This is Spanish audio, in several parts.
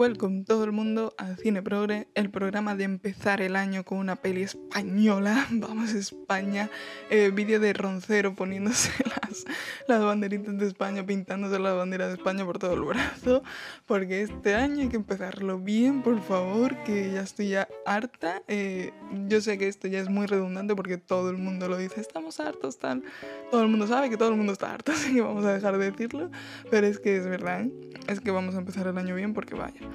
Welcome todo el mundo a Cine Progre, el programa de empezar el año con una peli española. Vamos a España, eh, vídeo de Roncero poniéndose las, las banderitas de España, pintándose la bandera de España por todo el brazo, porque este año hay que empezarlo bien, por favor, que ya estoy ya harta. Eh, yo sé que esto ya es muy redundante porque todo el mundo lo dice, estamos hartos, tal. Todo el mundo sabe que todo el mundo está harto, así que vamos a dejar de decirlo, pero es que es verdad, ¿eh? es que vamos a empezar el año bien porque vaya.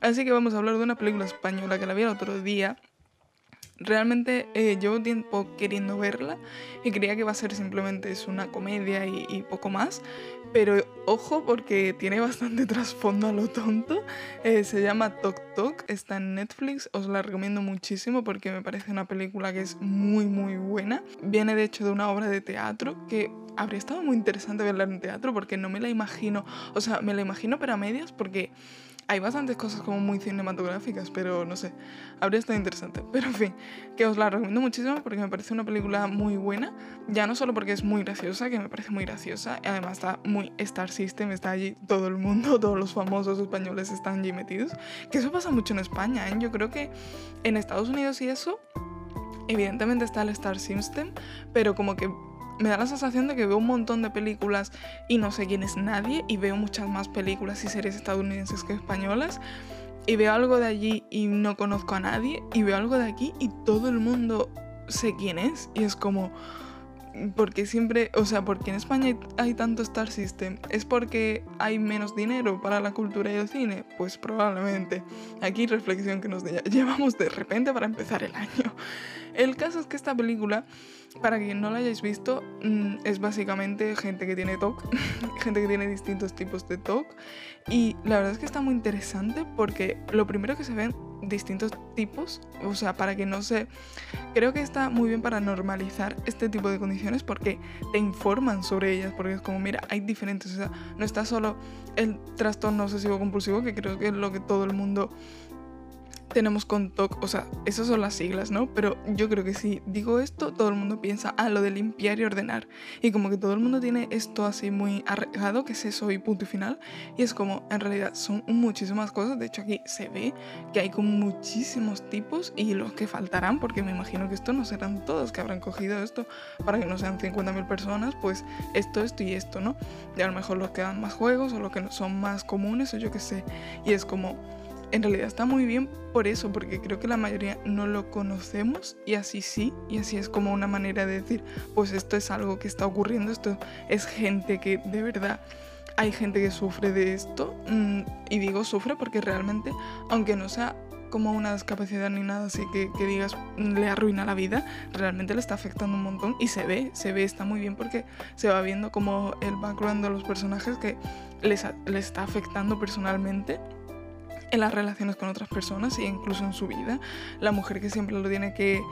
Así que vamos a hablar de una película española que la vi el otro día. Realmente eh, llevo tiempo queriendo verla y creía que iba a ser simplemente es una comedia y, poco más. Pero ojo porque tiene bastante trasfondo a lo tonto. Eh, se llama Tok Tok, está en Netflix, os la recomiendo muchísimo porque me parece una película que es muy muy buena. Viene de hecho de una obra de teatro que habría estado muy interesante verla en teatro porque no me la imagino, o sea, me la imagino pero a medias porque hay bastantes cosas como muy cinematográficas, pero no sé, habría estado interesante. Pero en fin, que os la recomiendo muchísimo porque me parece una película muy buena, ya no solo porque es muy graciosa, que me parece muy graciosa, además está muy Star System, está allí todo el mundo, todos los famosos españoles están allí metidos, que eso pasa mucho en España, ¿eh? yo creo que en Estados Unidos y eso, evidentemente está el Star System, pero como que me da la sensación de que veo un montón de películas y no sé quién es nadie y veo muchas más películas y series estadounidenses que españolas y veo algo de allí y no conozco a nadie y veo algo de aquí y todo el mundo sé quién es y es como porque siempre, o sea, porque en España hay, tanto Star System, ¿es porque hay menos dinero para la cultura y el cine? Pues probablemente. Aquí reflexión que nos llevamos de repente para empezar el año. El caso es que esta película, para quien no la hayáis visto, mm, es básicamente gente que tiene TOC, gente que tiene distintos tipos de TOC. Y la verdad es que está muy interesante porque lo primero que se ven distintos tipos, o sea, para que no se... Creo que está muy bien para normalizar este tipo de condiciones porque te informan sobre ellas, porque es como, mira, hay diferentes, o sea, no está solo el trastorno obsesivo compulsivo, que creo que es lo que todo el mundo tenemos con TOC, o sea, esas son las siglas, ¿no? Pero yo creo que si digo esto, todo el mundo piensa, ah, lo de limpiar y ordenar. Y como que todo el mundo tiene esto así muy arreglado, que es eso y punto y final. Y es como, en realidad, son muchísimas cosas. De hecho, aquí se ve que hay como muchísimos tipos y los que faltarán, porque me imagino que esto no serán todos que habrán cogido esto para que no sean 50.000 personas, pues esto, esto y esto, ¿no? Y a lo mejor los que dan más juegos o los que son más comunes o yo qué sé. Y es como en realidad está muy bien por eso, porque creo que la mayoría no lo conocemos y así sí, y así es como una manera de decir, pues esto es algo que está ocurriendo, esto es gente que de verdad hay gente que sufre de esto, mm, y digo sufre porque realmente, aunque no sea como una discapacidad ni nada así que, que, digas le arruina la vida, realmente le está afectando un montón y se ve, se ve, está muy bien porque se va viendo como el background de los personajes que les, les está afectando personalmente en las relaciones con otras personas e incluso en su vida. La mujer que siempre lo tiene que,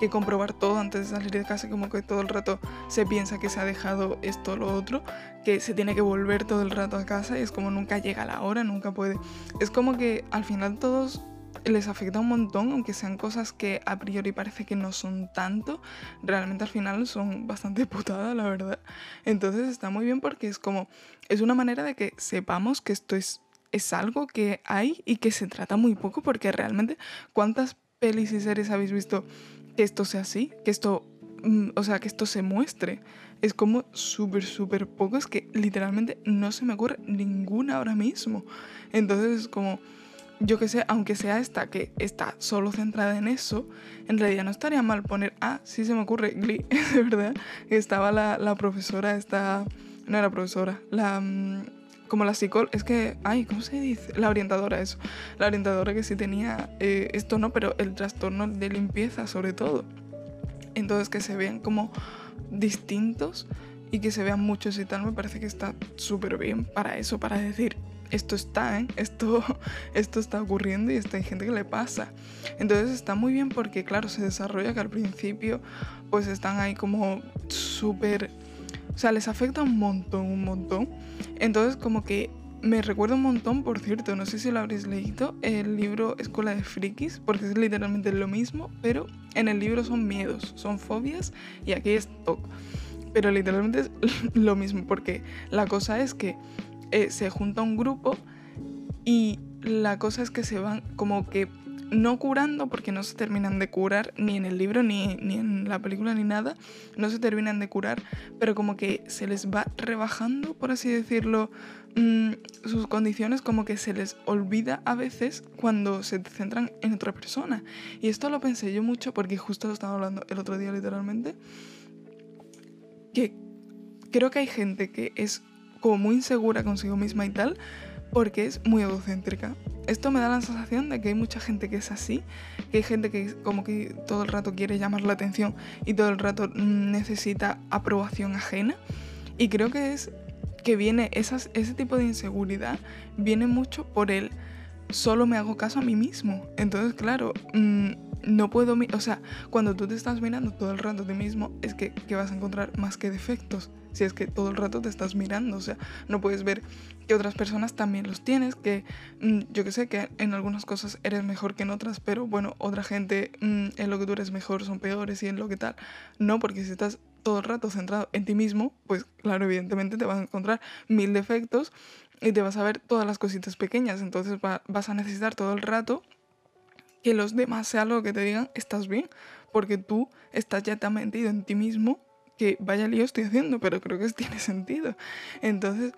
que comprobar todo antes de salir de casa, como que todo el rato se piensa que se ha dejado esto o lo otro, que se tiene que volver todo el rato a casa y es como nunca llega la hora, nunca puede. Es como que al final todos les afecta un montón, aunque sean cosas que a priori parece que no son tanto, realmente al final son bastante putadas, la verdad. Entonces está muy bien porque es como, es una manera de que sepamos que esto es es algo que hay y que se trata muy poco porque realmente cuántas pelis y series habéis visto que esto sea así, que esto, mm, o sea, que esto se muestre. Es como súper, súper poco, es que literalmente no se me ocurre ninguna ahora mismo. Entonces es como, yo que sé, aunque sea esta que está solo centrada en eso, en realidad no estaría mal poner, ah, sí se me ocurre, Glee, de verdad, estaba la, la profesora, esta, no era profesora, la mm, como la psicóloga, es que, ay, ¿cómo se dice? La orientadora, eso. La orientadora que sí tenía eh, esto, no, pero el trastorno de limpieza sobre todo. Entonces que se vean como distintos y que se vean muchos y tal, me parece que está súper bien para eso, para decir, esto está, ¿eh? esto, esto está ocurriendo y está, hay gente que le pasa. Entonces está muy bien porque, claro, se desarrolla que al principio pues están ahí como súper o sea, les afecta un montón, un montón. Entonces, como que me recuerda un montón, por cierto, no sé si lo habréis leído, el libro Escuela de Frikis, porque es literalmente lo mismo, pero en el libro son miedos, son fobias y aquí es TOC. Pero literalmente es lo mismo, porque la cosa es que eh, se junta un grupo y la cosa es que se van como que no curando porque no se terminan de curar ni en el libro ni, ni, en la película ni nada, no se terminan de curar, pero como que se les va rebajando, por así decirlo, mmm, sus condiciones, como que se les olvida a veces cuando se centran en otra persona. Y esto lo pensé yo mucho porque justo lo estaba hablando el otro día literalmente, que creo que hay gente que es como muy insegura consigo misma y tal, porque es muy egocéntrica. Esto me da la sensación de que hay mucha gente que es así, que hay gente que como que todo el rato quiere llamar la atención y todo el rato necesita aprobación ajena. Y creo que es que viene ese tipo de inseguridad, viene mucho por el solo me hago caso a mí mismo. Entonces, claro, mmm, no puedo, o sea, cuando tú te estás mirando todo el rato a ti mismo, es que, que vas a encontrar más que defectos si es que todo el rato te estás mirando, o sea, no puedes ver que otras personas también los tienes, que mm, yo que sé, que en algunas cosas eres mejor que en otras, pero bueno, otra gente mm, en lo que tú eres mejor son peores y en lo que tal. No, porque si estás todo el rato centrado en ti mismo, pues claro, evidentemente te vas a encontrar mil defectos y te vas a ver todas las cositas pequeñas, entonces va, vas a necesitar todo el rato que los demás sea algo que te digan, estás bien, porque tú estás ya tan metido en ti mismo que vaya lío estoy haciendo, pero creo que tiene sentido. Entonces,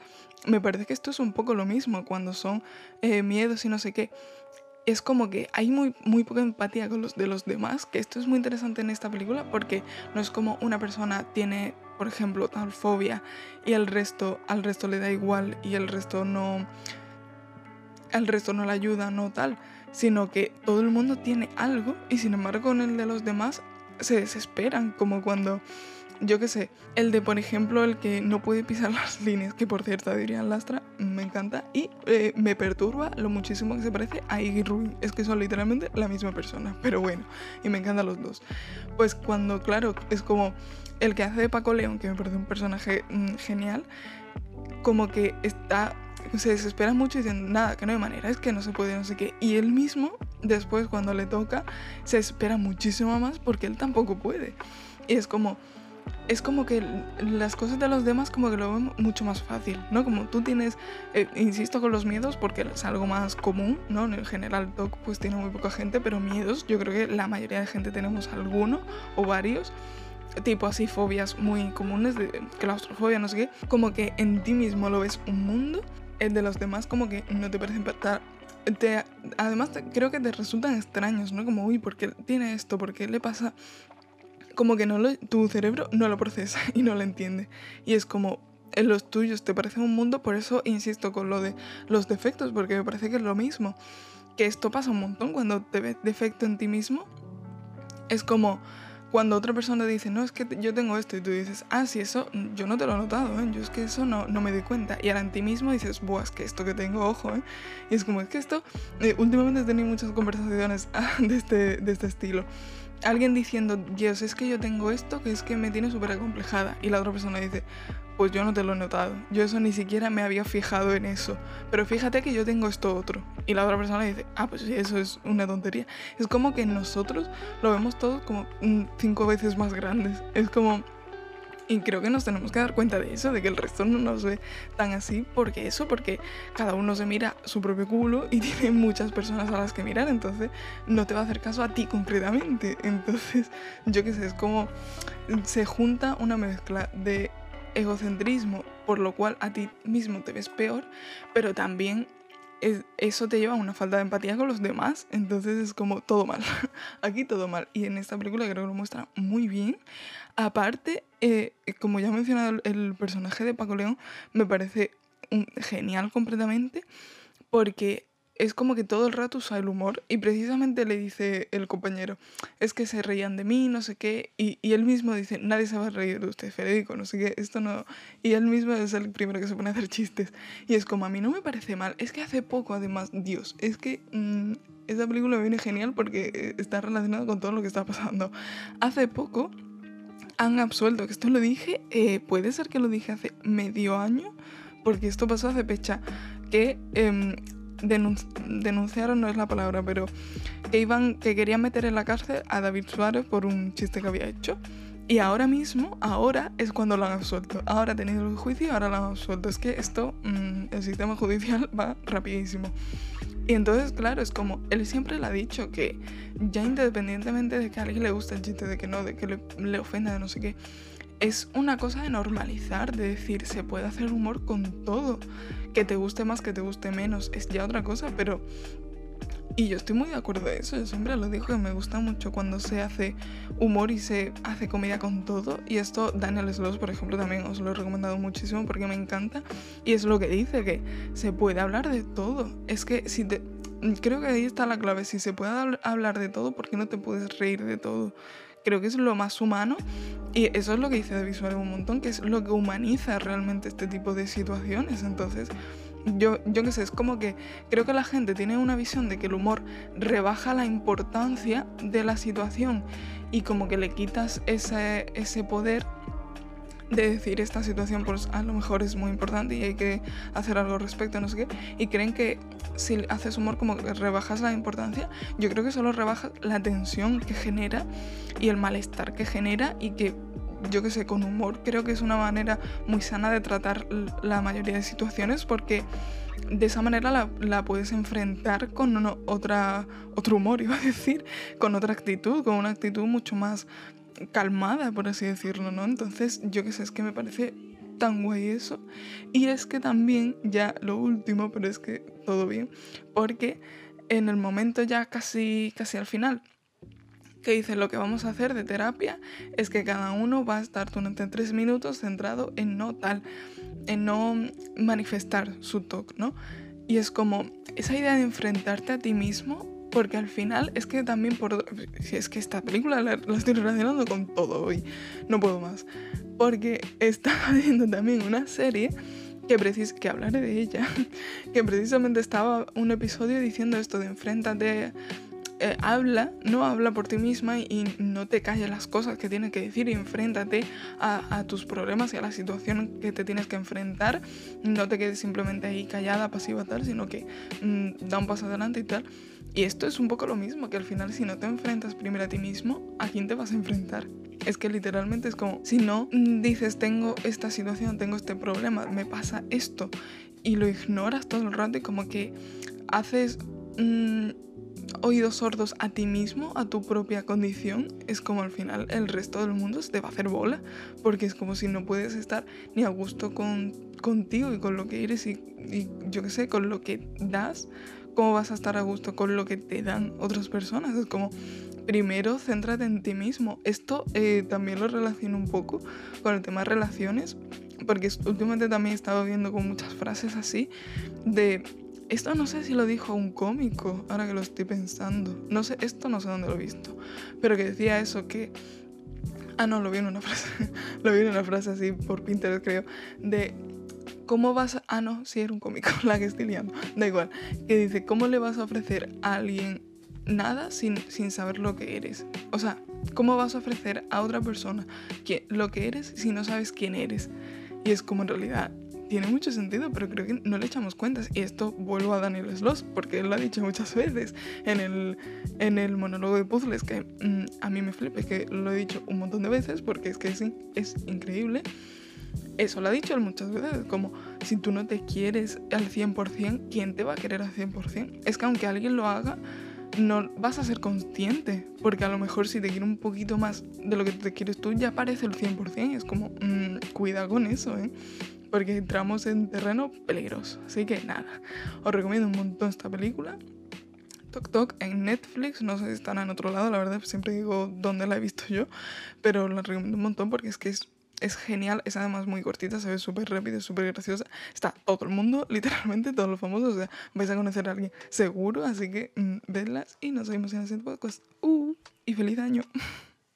me parece que esto es un poco lo mismo cuando son eh, miedos y no sé qué. Es como que hay muy, muy poca empatía con los de los demás, que esto es muy interesante en esta película porque no es como una persona tiene, por ejemplo, tal fobia y resto, al resto le da igual y el resto no, el resto no le ayuda, no tal, sino que todo el mundo tiene algo y sin embargo con el de los demás se desesperan, como cuando yo qué sé, el de, por ejemplo, el que no puede pisar las líneas, que por cierto, Adrián Lastra me encanta y eh, me perturba lo muchísimo que se parece a Iggy Rubin. Es que son literalmente la misma persona, pero bueno, y me encantan los dos. Pues cuando, claro, es como el que hace de Paco León, que me parece un personaje mm, genial, como que está se desespera mucho diciendo, nada, que no hay manera, es que no se puede, no sé qué. Y él mismo, después cuando le toca, se espera muchísimo más porque él tampoco puede. Y es como, es como que las cosas de los demás como que lo ven mucho más fácil, ¿no? Como tú tienes, eh, insisto con los miedos porque es algo más común, ¿no? En general TOC pues tiene muy poca gente, pero miedos yo creo que la mayoría de gente tenemos alguno o varios, tipo así fobias muy comunes, de claustrofobia, no sé qué, como que en ti mismo lo ves un mundo, el de los demás como que no te parece impactar. Te, además creo que te resultan extraños, ¿no? Como, uy, ¿por qué tiene esto? ¿Por qué le pasa como que no lo, tu cerebro no lo procesa y no lo entiende. Y es como, en los tuyos te parece un mundo, por eso insisto con lo de los defectos, porque me parece que es lo mismo. Que esto pasa un montón cuando te ves defecto en ti mismo. Es como cuando otra persona dice, no, es que yo tengo esto, y tú dices, ah, sí, eso yo no te lo he notado, ¿eh? yo es que eso no, no me doy cuenta. Y ahora en ti mismo dices, buah, es que esto que tengo, ojo, ¿eh? Y es como, es que esto, eh, últimamente he tenido muchas conversaciones de este, de este estilo alguien diciendo, Dios, es que yo tengo esto que es que me tiene súper acomplejada. Y la otra persona dice, pues yo no te lo he notado. Yo eso ni siquiera me había fijado en eso. Pero fíjate que yo tengo esto otro. Y la otra persona dice, ah, pues sí, eso es una tontería. Es como que nosotros lo vemos todos como cinco veces más grandes. Es como y creo que nos tenemos que dar cuenta de eso, de que el resto no nos ve tan así, porque eso, porque cada uno se mira su propio culo y tiene muchas personas a las que mirar, entonces no te va a hacer caso a ti concretamente. Entonces, yo qué sé, es como se junta una mezcla de egocentrismo, por lo cual a ti mismo te ves peor, pero también eso te lleva a una falta de empatía con los demás, entonces es como todo mal, aquí todo mal. Y en esta película creo que lo muestra muy bien. Aparte, eh, como ya he mencionado, el personaje de Paco León me parece genial completamente, porque es como que todo el rato usa el humor y precisamente le dice el compañero, es que se reían de mí, no sé qué, y, y, él mismo dice, nadie se va a reír de usted, Federico, no sé qué, esto no... Y él mismo es el primero que se pone a hacer chistes. Y es como, a mí no me parece mal, es que hace poco además, Dios, es que mmm, esta película viene genial porque está relacionada con todo lo que está pasando. Hace poco han absuelto, que esto lo dije, eh, puede ser que lo dije hace medio año, porque esto pasó hace fecha, que... Eh, denunciaron no es la palabra, pero que iban, que querían meter en la cárcel a David Suárez por un chiste que había hecho. Y ahora mismo, ahora es cuando lo han absuelto. Ahora ha tenido el juicio, ahora lo han absuelto. Es que esto, mm, el sistema judicial va rapidísimo. Y entonces, claro, es como, él siempre le ha dicho que ya independientemente de que a alguien le guste el chiste, de que no, de que le, le ofenda, de no sé qué, es una cosa de normalizar, de decir, se puede hacer humor con todo. Que te guste más, que te guste menos, es ya otra cosa, pero... Y yo estoy muy de acuerdo de eso, yo siempre lo digo que me gusta mucho cuando se hace humor y se hace comedia con todo. Y esto Daniel Sloss, por ejemplo, también os lo he recomendado muchísimo porque me encanta. Y es lo que dice, que se puede hablar de todo. Es que si te... Creo que ahí está la clave, si se puede hablar de todo, ¿por qué no te puedes reír de todo? Creo que es lo más humano y eso es lo que dice de Visual un montón, que es lo que humaniza realmente este tipo de situaciones. Entonces, yo, yo qué sé, es como que creo que la gente tiene una visión de que el humor rebaja la importancia de la situación y como que le quitas ese, ese poder de decir esta situación pues a lo mejor es muy importante y hay que hacer algo al respecto, no sé qué, y creen que si haces humor como que rebajas la importancia, yo creo que solo rebajas la tensión que genera y el malestar que genera y que yo que sé, con humor creo que es una manera muy sana de tratar la mayoría de situaciones porque de esa manera la, puedes enfrentar con otra, otro humor, iba a decir, con otra actitud, con una actitud mucho más calmada, por así decirlo, ¿no? Entonces, yo qué sé, es que me parece tan guay eso. Y es que también, ya lo último, pero es que todo bien, porque en el momento ya casi, casi al final, que dice lo que vamos a hacer de terapia es que cada uno va a estar durante tres minutos centrado en no tal, en no manifestar su talk, ¿no? Y es como esa idea de enfrentarte a ti mismo porque al final es que también por... Es que esta película la, estoy relacionando con todo hoy. No puedo más. Porque estaba viendo también una serie que, precis que hablaré de ella. Que precisamente estaba un episodio diciendo esto de enfréntate eh, habla, no habla por ti misma y, no te calles las cosas que tienes que decir y enfréntate a, tus problemas y a la situación que te tienes que enfrentar. No te quedes simplemente ahí callada, pasiva, tal, sino que mm, da un paso adelante y tal. Y esto es un poco lo mismo, que al final si no te enfrentas primero a ti mismo, ¿a quién te vas a enfrentar? Es que literalmente es como, si no mm, dices, tengo esta situación, tengo este problema, me pasa esto, y lo ignoras todo el rato y como que haces... Mm, oídos sordos a ti mismo, a tu propia condición, es como al final el resto del mundo se te va a hacer bola, porque es como si no puedes estar ni a gusto con, contigo y con lo que eres y, yo qué sé, con lo que das, ¿cómo vas a estar a gusto con lo que te dan otras personas? Es como, primero céntrate en ti mismo. Esto eh, también lo relaciono un poco con el tema de relaciones, porque últimamente también he estado viendo con muchas frases así de esto no sé si lo dijo un cómico, ahora que lo estoy pensando. No sé, esto no sé dónde lo he visto. Pero que decía eso, que... Ah, no, lo vi en una frase. lo vi en una frase así por Pinterest, creo. De ¿cómo vas a... Ah, no, sí era un cómico, la que estoy liando. Da igual. Que dice, ¿cómo le vas a ofrecer a alguien nada sin, sin saber lo que eres? O sea, ¿cómo vas a ofrecer a otra persona que, lo que eres si no sabes quién eres? Y es como en realidad tiene mucho sentido, pero creo que no le echamos cuentas. Y esto vuelvo a Daniel Sloss, porque él lo ha dicho muchas veces en el, en el monólogo de puzzles, que mm, a mí me flipa, que lo he dicho un montón de veces, porque es que es, es increíble. Eso lo ha dicho él muchas veces, como si tú no te quieres al 100%, ¿quién te va a querer al 100%? Es que aunque alguien lo haga, no vas a ser consciente, porque a lo mejor si te quiere un poquito más de lo que te quieres tú, ya parece el 100%, es como, mmm, cuida con eso, ¿eh? Porque entramos en terreno peligroso. Así que nada, os recomiendo un montón esta película. Tok Tok en Netflix, no sé si están en otro lado, la verdad siempre digo dónde la he visto yo, pero la recomiendo un montón porque es que es, genial, es además muy cortita, se ve súper rápida, súper graciosa. Está todo el mundo, literalmente todos los famosos, o sea, vais a conocer a alguien seguro, así que mmm, vedlas y nos vemos en el siguiente podcast. Uh, y feliz año.